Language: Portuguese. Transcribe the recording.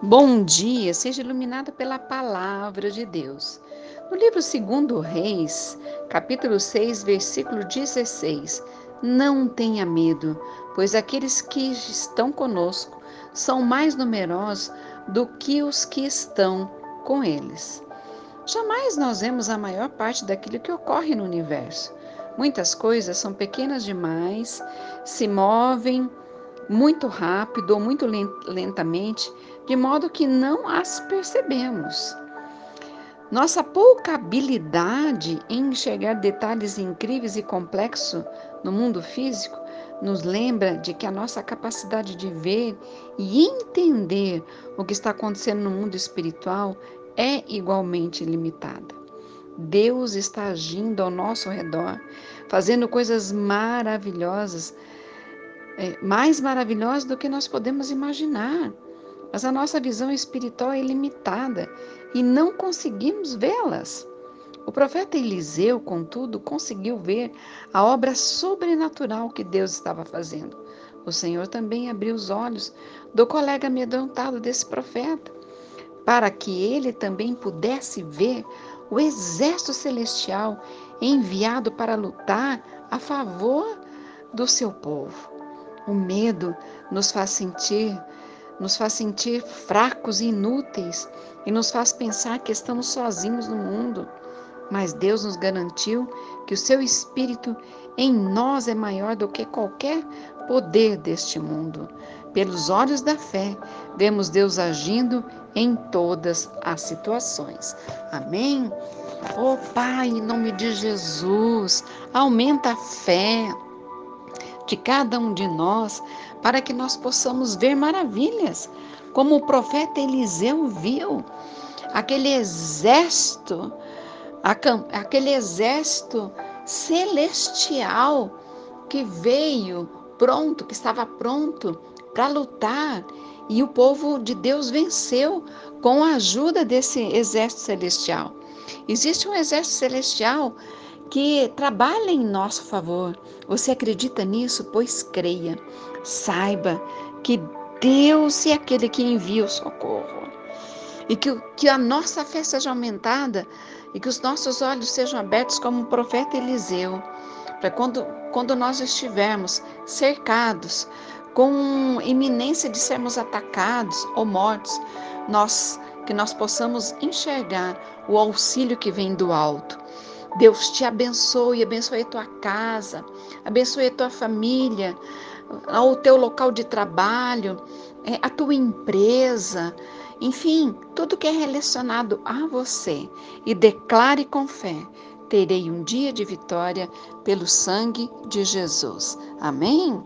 Bom dia, seja iluminado pela palavra de Deus. No livro 2 Reis, capítulo 6, versículo 16: Não tenha medo, pois aqueles que estão conosco são mais numerosos do que os que estão com eles. Jamais nós vemos a maior parte daquilo que ocorre no universo. Muitas coisas são pequenas demais, se movem muito rápido ou muito lentamente, de modo que não as percebemos. Nossa pouca habilidade em enxergar detalhes incríveis e complexos no mundo físico nos lembra de que a nossa capacidade de ver e entender o que está acontecendo no mundo espiritual é igualmente limitada. Deus está agindo ao nosso redor, fazendo coisas maravilhosas é, mais maravilhosas do que nós podemos imaginar. Mas a nossa visão espiritual é limitada e não conseguimos vê-las. O profeta Eliseu, contudo, conseguiu ver a obra sobrenatural que Deus estava fazendo. O Senhor também abriu os olhos do colega amedrontado desse profeta, para que ele também pudesse ver o exército celestial enviado para lutar a favor do seu povo. O medo nos faz sentir, nos faz sentir fracos e inúteis e nos faz pensar que estamos sozinhos no mundo. Mas Deus nos garantiu que o seu espírito em nós é maior do que qualquer poder deste mundo. Pelos olhos da fé, vemos Deus agindo em todas as situações. Amém? Oh Pai, em nome de Jesus, aumenta a fé de cada um de nós, para que nós possamos ver maravilhas, como o profeta Eliseu viu, aquele exército, aquele exército celestial que veio pronto, que estava pronto para lutar, e o povo de Deus venceu com a ajuda desse exército celestial. Existe um exército celestial que trabalha em nosso favor. Você acredita nisso? Pois creia. Saiba que Deus é aquele que envia o socorro. E que, que a nossa fé seja aumentada e que os nossos olhos sejam abertos como o profeta Eliseu, para quando, quando nós estivermos cercados com iminência de sermos atacados ou mortos, nós que nós possamos enxergar o auxílio que vem do alto Deus te abençoe, abençoe a tua casa, abençoe a tua família, o teu local de trabalho, é, a tua empresa, enfim, tudo que é relacionado a você. E declare com fé: terei um dia de vitória pelo sangue de Jesus. Amém?